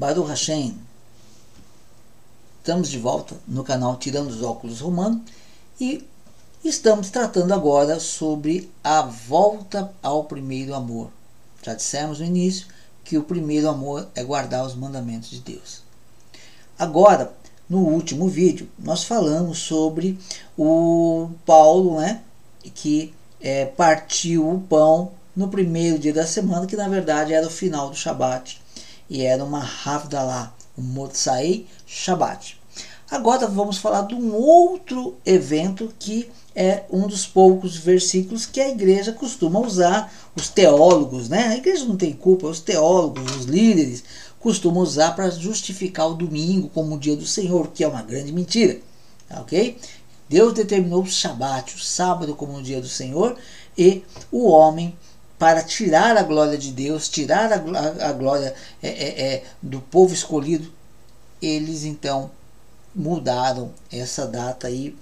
Baruch Hashem. Estamos de volta no canal Tirando os Óculos Romano e estamos tratando agora sobre a volta ao primeiro amor. Já dissemos no início que o primeiro amor é guardar os mandamentos de Deus. Agora, no último vídeo, nós falamos sobre o Paulo, né, que é, partiu o pão no primeiro dia da semana, que na verdade era o final do Shabat, e era uma Havdalah, um Motzai Shabat. Agora vamos falar de um outro evento que é um dos poucos versículos que a igreja costuma usar, os teólogos, né? A igreja não tem culpa, os teólogos, os líderes costumam usar para justificar o domingo como o dia do Senhor, que é uma grande mentira, tá ok? Deus determinou o Shabat, o sábado, como o dia do Senhor, e o homem para tirar a glória de Deus, tirar a, a, glória é, é, é, do povo escolhido, eles então mudaram essa data aí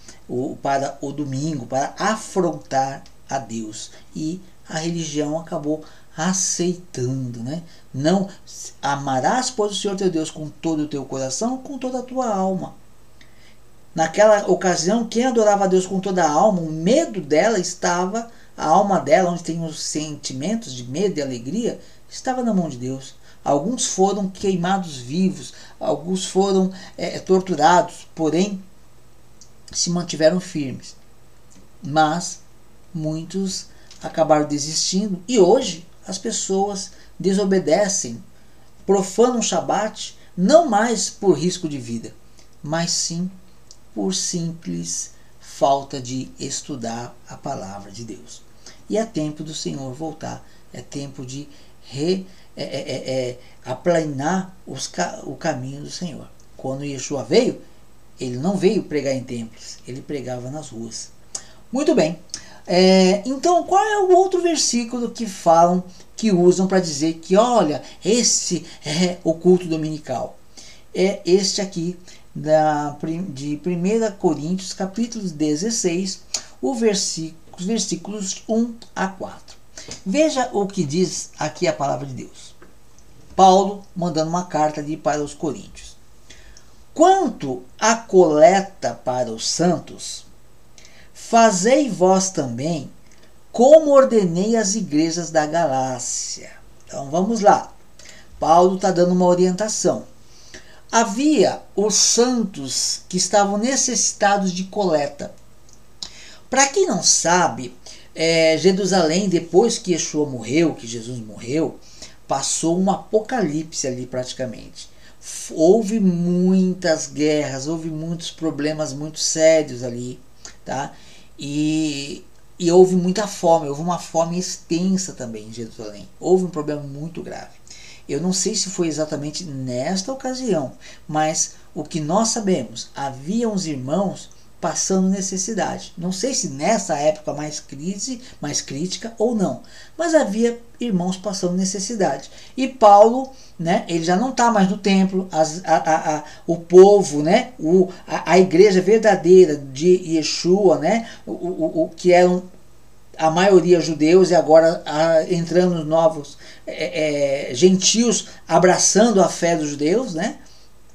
para o domingo, para afrontar a Deus. E a religião acabou aceitando, né? Não amarás, pois, o Senhor teu Deus com todo o teu coração, com toda a tua alma. Naquela ocasião, quem adorava a Deus com toda a alma, o medo dela estava a alma dela, onde tem os sentimentos de medo e alegria, estava na mão de Deus. Alguns foram queimados vivos, alguns foram é, torturados, porém se mantiveram firmes. Mas muitos acabaram desistindo e hoje as pessoas desobedecem, profanam o Shabat, não mais por risco de vida, mas sim por simples falta de estudar a palavra de Deus. E é tempo do Senhor voltar, é tempo de re, é, é, é, é aplanar os, o caminho do Senhor. Quando Yeshua veio, ele não veio pregar em templos, ele pregava nas ruas. Muito bem. É, então, qual é o outro versículo que falam, que usam para dizer que, olha, esse é o culto dominical? É este aqui, da, de 1 Coríntios, capítulo 16, o versículo os versículos 1 a 4. Veja o que diz aqui a palavra de Deus. Paulo mandando uma carta ali para os coríntios. Quanto à coleta para os santos, fazei vós também como ordenei as igrejas da Galácia. Então vamos lá. Paulo está dando uma orientação. Havia os santos que estavam necessitados de coleta. Para quem não sabe, é, Jerusalém, depois que Yeshua morreu, que Jesus morreu, passou um apocalipse ali praticamente. Houve muitas guerras, houve muitos problemas muito sérios ali, tá? E, e houve muita fome, houve uma fome extensa também em Jerusalém. Houve um problema muito grave. Eu não sei se foi exatamente nesta ocasião, mas o que nós sabemos, havia uns irmãos passando necessidade. Não sei se nessa época mais crise, mais crítica ou não, mas havia irmãos passando necessidade. E Paulo, né, ele já não está mais no templo, as, a, a, a, o povo, né, o, a, a igreja verdadeira de Yeshua, né, o, o, o que eram a maioria judeus e agora entrando novos é, é, gentios abraçando a fé dos judeus, né?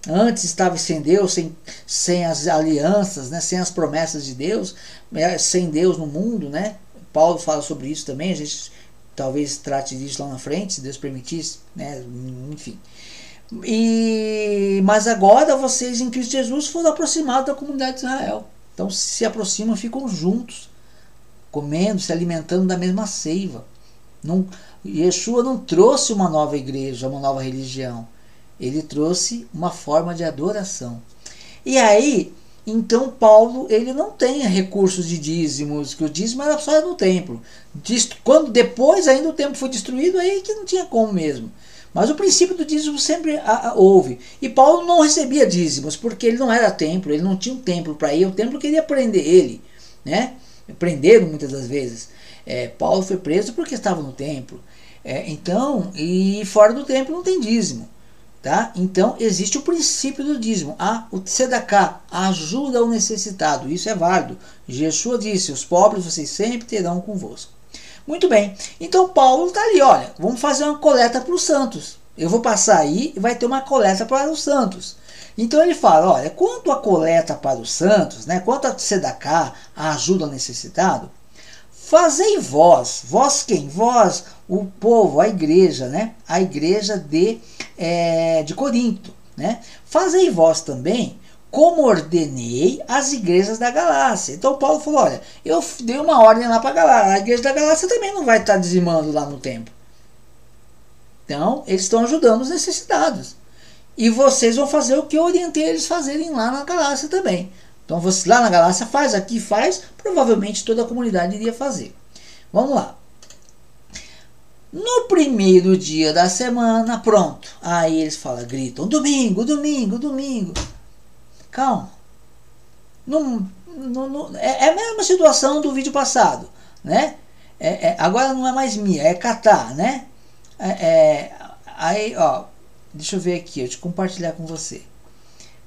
Antes estava sem Deus, sem, sem as alianças, né? sem as promessas de Deus, né? sem Deus no mundo. Né? Paulo fala sobre isso também, a gente talvez trate disso lá na frente, se Deus permitisse, né? enfim. E, mas agora vocês em Cristo Jesus foram aproximados da comunidade de Israel. Então se aproximam, ficam juntos, comendo, se alimentando da mesma seiva. Não, Yeshua não trouxe uma nova igreja, uma nova religião ele trouxe uma forma de adoração. E aí, então Paulo ele não tem recursos de dízimos, que o dízimo era só no templo. Quando depois ainda o templo foi destruído, aí que não tinha como mesmo. Mas o princípio do dízimo sempre houve. E Paulo não recebia dízimos, porque ele não era templo, ele não tinha um templo para ir, o templo queria prender ele. Né? Prenderam muitas das vezes. É, Paulo foi preso porque estava no templo. É, então, e fora do templo não tem dízimo. Tá? Então existe o princípio do dízimo, a, o tzedakah, ajuda ao necessitado, isso é válido. Yeshua disse: os pobres vocês sempre terão convosco. Muito bem, então Paulo está ali, olha, vamos fazer uma coleta para os santos. Eu vou passar aí e vai ter uma coleta para os santos. Então ele fala, olha, quanto a coleta para os santos, né, quanto a a ajuda ao necessitado, fazei vós, vós quem? Vós, o povo, a igreja, né, a igreja de, é, de Corinto, né, fazei vós também como ordenei as igrejas da Galácia. Então Paulo falou: olha, eu dei uma ordem lá para a Galácia. A igreja da Galácia também não vai estar dizimando lá no templo. Então, eles estão ajudando os necessitados. E vocês vão fazer o que eu orientei eles fazerem lá na Galácia também. Então, você lá na Galácia faz, aqui faz, provavelmente toda a comunidade iria fazer. Vamos lá. No primeiro dia da semana, pronto. Aí eles falam, gritam: domingo, domingo, domingo. Calma. Não, não, é, é a mesma situação do vídeo passado, né? É, é, agora não é mais minha, é catar, né? É, é, aí, ó, deixa eu ver aqui, eu te compartilhar com você,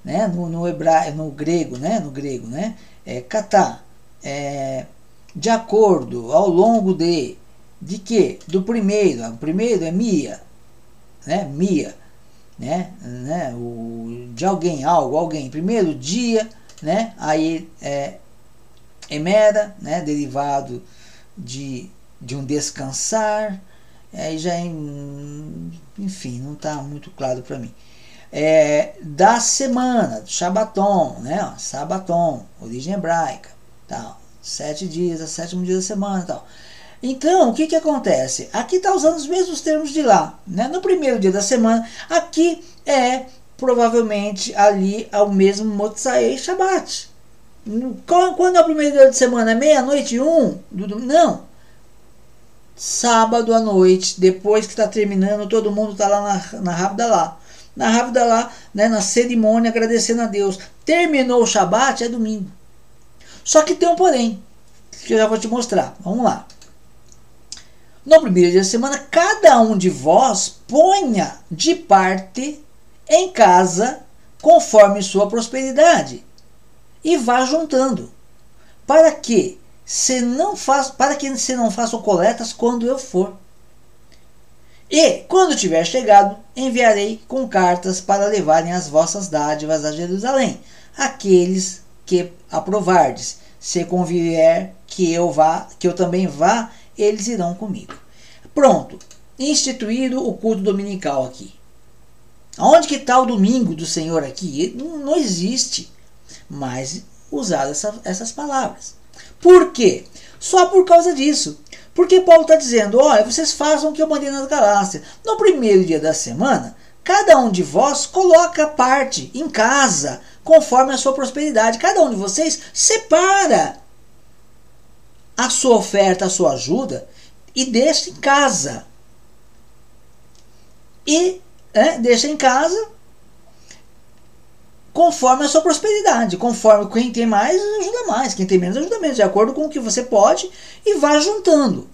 né? No, no hebraico, no grego, né? No grego, né? É catar, é, de acordo, ao longo de, de que? Do primeiro, o primeiro é mia, né? Mia né, né, o, de alguém, algo, alguém. Primeiro dia, né, aí é emera, né, derivado de, de um descansar, aí já, enfim, não está muito claro para mim. É, da semana, Shabaton, né, Sabaton, origem hebraica, tal, sete dias, a sétimo dia da semana, tal. Então, o que, que acontece? Aqui está usando os mesmos termos de lá. Né? No primeiro dia da semana, aqui é provavelmente ali ao mesmo Motzai Shabbat. Quando é o primeiro dia de semana? Meia-noite um? Não. Sábado à noite, depois que está terminando, todo mundo está lá na, na Rápida lá. Na Rápida lá, né, na cerimônia, agradecendo a Deus. Terminou o Shabat, é domingo. Só que tem um porém, que eu já vou te mostrar. Vamos lá. No primeiro dia da semana, cada um de vós ponha de parte em casa conforme sua prosperidade e vá juntando, para que se não faça, para que se não façam coletas quando eu for. E quando tiver chegado, enviarei com cartas para levarem as vossas dádivas a Jerusalém, aqueles que aprovardes. Se convier que eu vá, que eu também vá eles irão comigo. Pronto, instituído o culto dominical aqui. Onde que está o domingo do Senhor aqui? Não, existe mais usar essa, essas palavras. Por quê? Só por causa disso. Porque Paulo está dizendo: olha, vocês façam o que eu mandei nas Galácias. No primeiro dia da semana, cada um de vós coloca parte em casa, conforme a sua prosperidade. Cada um de vocês separa a sua oferta, a sua ajuda e deixa em casa. E é, deixa em casa conforme a sua prosperidade. Conforme quem tem mais ajuda mais, quem tem menos ajuda menos, de acordo com o que você pode e vá juntando.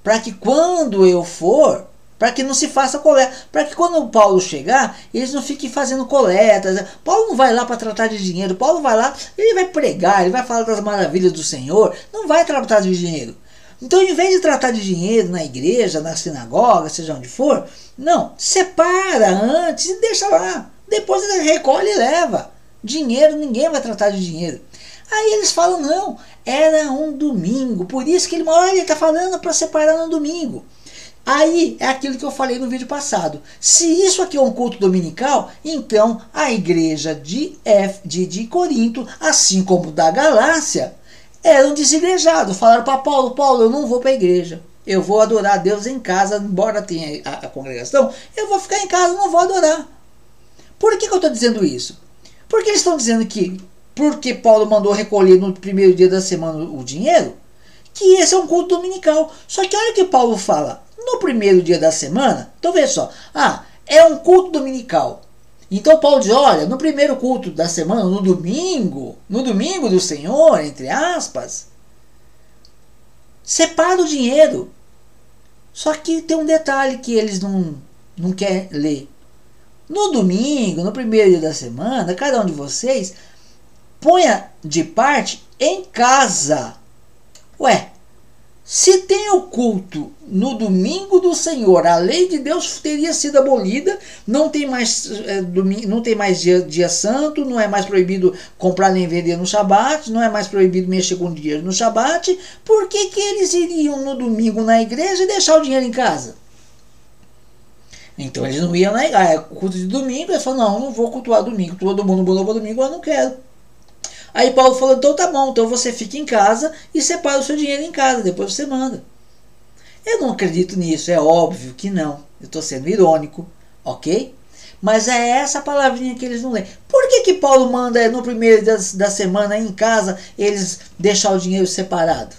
Para que quando eu for, para que não se faça coleta, para que quando o Paulo chegar, eles não fiquem fazendo coletas. Paulo não vai lá para tratar de dinheiro, Paulo vai lá, ele vai pregar, ele vai falar das maravilhas do Senhor, não vai tratar de dinheiro. Então, em vez de tratar de dinheiro na igreja, na sinagoga, seja onde for, não, separa antes e deixa lá. Depois ele recolhe e leva. Dinheiro, ninguém vai tratar de dinheiro. Aí eles falam, não, era um domingo. Por isso que ele, olha, ele está falando para separar no domingo. Aí é aquilo que eu falei no vídeo passado. Se isso aqui é um culto dominical, então a igreja de, F, de, de Corinto, assim como da Galácia, eram desigrejados. Falaram para Paulo: Paulo, eu não vou para a igreja. Eu vou adorar a Deus em casa, embora tenha a, a congregação. Eu vou ficar em casa, não vou adorar. Por que, que eu estou dizendo isso? Porque eles estão dizendo que, porque Paulo mandou recolher no primeiro dia da semana o dinheiro, que esse é um culto dominical. Só que olha o que Paulo fala no primeiro dia da semana, então veja só, ah, é um culto dominical. Então Paulo diz, olha, no primeiro culto da semana, no domingo, no domingo do Senhor, entre aspas, separa o dinheiro. Só que tem um detalhe que eles não, não querem ler. No domingo, no primeiro dia da semana, cada um de vocês ponha de parte em casa. Ué, Se tem o culto no domingo do Senhor, a lei de Deus teria sido abolida, não tem mais, é, domingo, não tem mais dia, dia santo, não é mais proibido comprar nem vender no Shabat, não é mais proibido mexer com dinheiro no Shabat, por que, que eles iriam no domingo na igreja e deixar o dinheiro em casa? Então eles não iam igreja, é culto de domingo, eles falaram, não, não vou cultuar domingo, todo mundo mudou para domingo, eu não quero. Aí Paulo falou: então tá bom, então você fica em casa e separa o seu dinheiro em casa, depois você manda. Eu não acredito nisso, é óbvio que não. Eu estou sendo irônico, ok? Mas é essa palavrinha que eles não leem. Por que, que Paulo manda no primeiro da, da semana em casa eles deixar o dinheiro separado?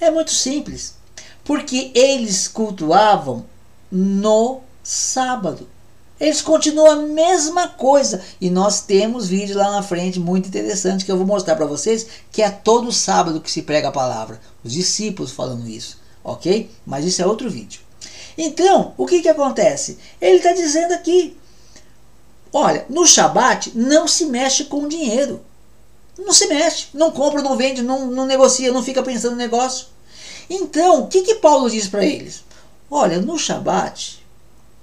É muito simples. Porque eles cultuavam no sábado. Eles continuam a mesma coisa. E nós temos vídeo lá na frente muito interessante que eu vou mostrar para vocês, que é todo sábado que se prega a palavra. Os discípulos falando isso, ok? Mas isso é outro vídeo. Então, o que, que acontece? Ele está dizendo aqui, olha, no Shabat não se mexe com dinheiro. Não se mexe, não compra, não vende, não, não negocia, não fica pensando no negócio. Então, o que, que Paulo diz para eles? Olha, no Shabat,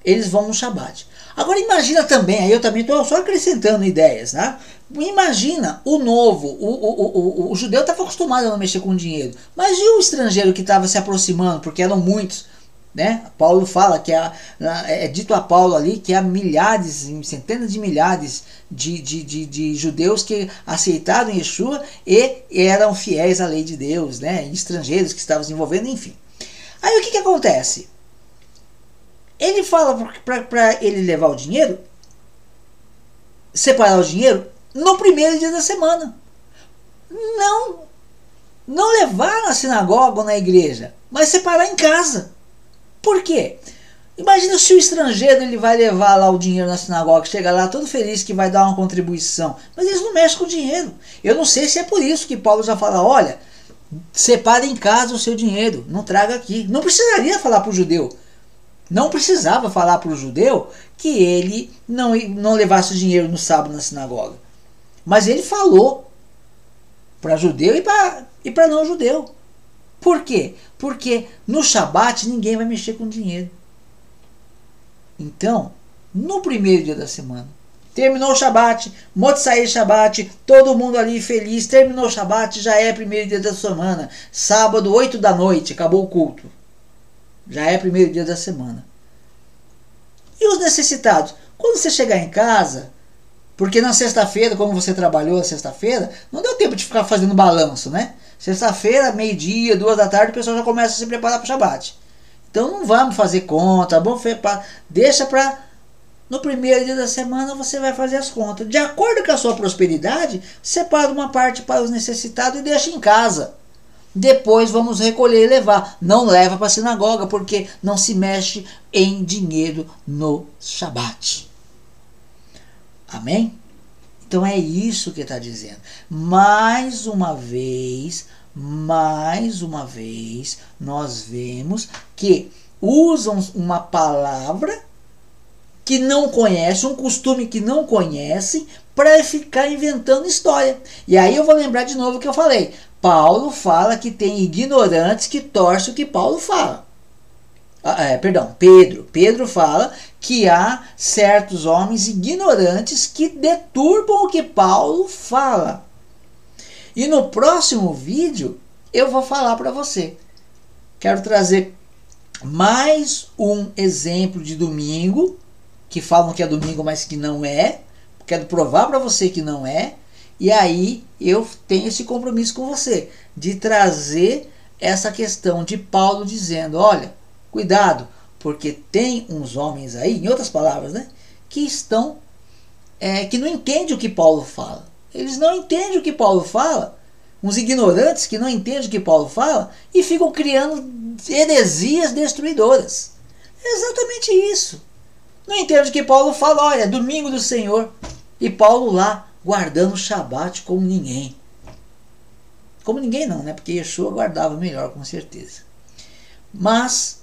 eles vão no Shabat. Agora imagina também, aí eu também estou só acrescentando ideias, né? Imagina o novo, o, o, o, o judeu estava acostumado a não mexer com dinheiro, mas e o estrangeiro que estava se aproximando, porque eram muitos, né? Paulo fala que há, é dito a Paulo ali que há milhares, centenas de milhares de, de, de, de, judeus que aceitaram Yeshua e eram fiéis à lei de Deus, né? estrangeiros que estavam se envolvendo, enfim. Aí o que, que acontece? Ele fala para ele levar o dinheiro, separar o dinheiro no primeiro dia da semana. Não, não levar na sinagoga ou na igreja, mas separar em casa. Por quê? Imagina se o estrangeiro ele vai levar lá o dinheiro na sinagoga, chega lá todo feliz que vai dar uma contribuição, mas eles não mexem com o dinheiro. Eu não sei se é por isso que Paulo já fala: olha, separe em casa o seu dinheiro, não traga aqui. Não precisaria falar para o judeu, não precisava falar para o judeu que ele não, não levasse o dinheiro no sábado na sinagoga. Mas ele falou para judeu e para e não judeu. Por quê? Porque no Shabat ninguém vai mexer com dinheiro. Então, no primeiro dia da semana, terminou o Shabat, Motzai Shabat, todo mundo ali feliz, terminou o Shabat, já é primeiro dia da semana, sábado, 8 da noite, acabou o culto. Já é primeiro dia da semana. E os necessitados? Quando você chegar em casa, porque na sexta-feira, como você trabalhou na sexta-feira, não deu tempo de ficar fazendo balanço, né? Sexta-feira, meio-dia, duas da tarde, o pessoal já começa a se preparar para o Shabat. Então não vamos fazer conta, vamos deixa para no primeiro dia da semana você vai fazer as contas. De acordo com a sua prosperidade, separa uma parte para os necessitados e deixa em casa. Depois vamos recolher e levar. Não leva para a sinagoga, porque não se mexe em dinheiro no Shabat. Amém? Então é isso que está dizendo. Mais uma vez, mais uma vez, nós vemos que usam uma palavra que não conhecem, um costume que não conhecem, para ficar inventando história. E aí eu vou lembrar de novo o que eu falei. Paulo fala que tem ignorantes que torcem o que Paulo fala. Ah, é, perdão, Pedro. Pedro fala que há certos homens ignorantes que deturbam o que Paulo fala. E no próximo vídeo eu vou falar para você. Quero trazer mais um exemplo de domingo, que falam que é domingo, mas que não é. Quero provar para você que não é. E aí eu tenho esse compromisso com você de trazer essa questão de Paulo dizendo: olha, cuidado, porque tem uns homens aí, em outras palavras, né, que estão é, que não entendem o que Paulo fala. Eles não entendem o que Paulo fala, uns ignorantes que não entendem o que Paulo fala e ficam criando heresias destruidoras. É exatamente isso. Não entende o que Paulo fala, olha, domingo do Senhor. E Paulo lá guardando o Shabat como ninguém. Como ninguém não, né? Porque Yeshua guardava melhor, com certeza. Mas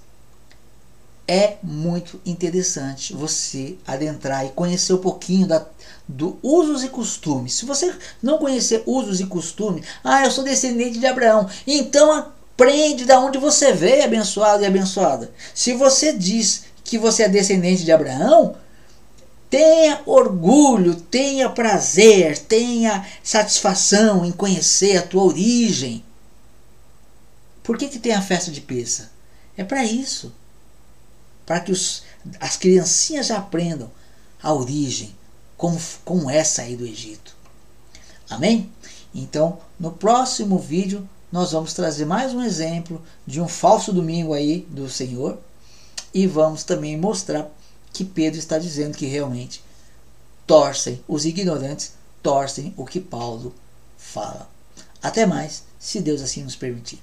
é muito interessante você adentrar e conhecer um pouquinho da, do usos e costumes. Se você não conhecer usos e costumes, ah, eu sou descendente de Abraão, então Aprende da onde você veio, abençoado e abençoada. Se você diz que você é descendente de Abraão, tenha orgulho, tenha prazer, tenha satisfação em conhecer a tua origem. Por que, que tem a festa de Pesa? É para isso. Para que os, as criancinhas aprendam a origem, como, como é sair do Egito. Amém? Então, no próximo vídeo, nós vamos trazer mais um exemplo de um falso domingo aí do Senhor e vamos também mostrar que Pedro está dizendo que realmente torcem, os ignorantes torcem o que Paulo fala. Até mais, se Deus assim nos permitir.